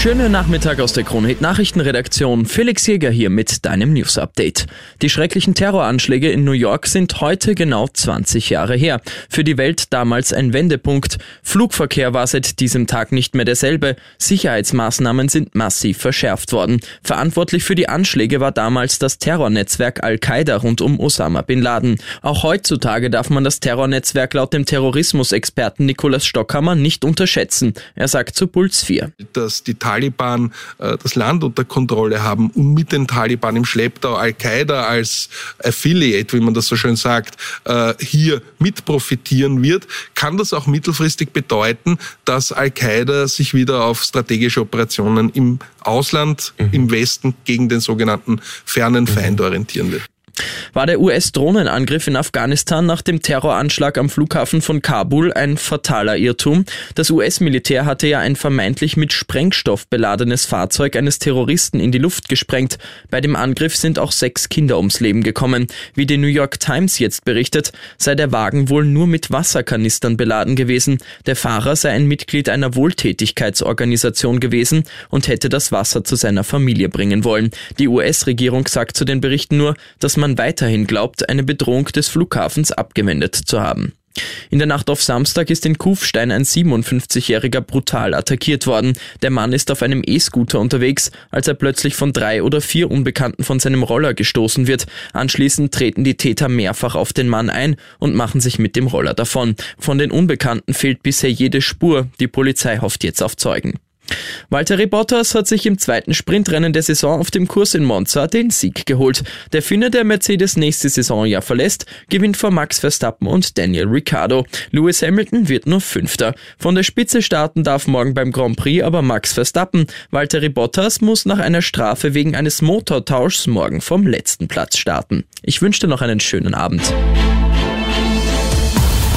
Schönen Nachmittag aus der Kronhit Nachrichtenredaktion. Felix Jäger hier mit deinem News Update. Die schrecklichen Terroranschläge in New York sind heute genau 20 Jahre her. Für die Welt damals ein Wendepunkt. Flugverkehr war seit diesem Tag nicht mehr derselbe. Sicherheitsmaßnahmen sind massiv verschärft worden. Verantwortlich für die Anschläge war damals das Terrornetzwerk Al-Qaida rund um Osama bin Laden. Auch heutzutage darf man das Terrornetzwerk laut dem Terrorismusexperten Nikolaus Stockhammer nicht unterschätzen. Er sagt zu Puls 4. Dass die Taliban äh, das Land unter Kontrolle haben und mit den Taliban im Schlepptau Al-Qaida als Affiliate, wie man das so schön sagt, äh, hier mit profitieren wird, kann das auch mittelfristig bedeuten, dass Al-Qaida sich wieder auf strategische Operationen im Ausland, mhm. im Westen gegen den sogenannten fernen Feind orientieren wird. War der US-Drohnenangriff in Afghanistan nach dem Terroranschlag am Flughafen von Kabul ein fataler Irrtum? Das US-Militär hatte ja ein vermeintlich mit Sprengstoff beladenes Fahrzeug eines Terroristen in die Luft gesprengt. Bei dem Angriff sind auch sechs Kinder ums Leben gekommen. Wie die New York Times jetzt berichtet, sei der Wagen wohl nur mit Wasserkanistern beladen gewesen. Der Fahrer sei ein Mitglied einer Wohltätigkeitsorganisation gewesen und hätte das Wasser zu seiner Familie bringen wollen. Die US-Regierung sagt zu den Berichten nur, dass man weiterhin glaubt, eine Bedrohung des Flughafens abgewendet zu haben. In der Nacht auf Samstag ist in Kufstein ein 57-Jähriger brutal attackiert worden. Der Mann ist auf einem E-Scooter unterwegs, als er plötzlich von drei oder vier Unbekannten von seinem Roller gestoßen wird. Anschließend treten die Täter mehrfach auf den Mann ein und machen sich mit dem Roller davon. Von den Unbekannten fehlt bisher jede Spur. Die Polizei hofft jetzt auf Zeugen. Valtteri Bottas hat sich im zweiten Sprintrennen der Saison auf dem Kurs in Monza den Sieg geholt. Der Finne, der Mercedes nächste Saison ja verlässt, gewinnt vor Max Verstappen und Daniel Ricciardo. Lewis Hamilton wird nur Fünfter. Von der Spitze starten darf morgen beim Grand Prix aber Max Verstappen. Valtteri Bottas muss nach einer Strafe wegen eines Motortauschs morgen vom letzten Platz starten. Ich wünsche dir noch einen schönen Abend.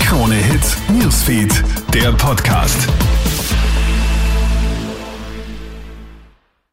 Krone Hits, Newsfeed, der Podcast.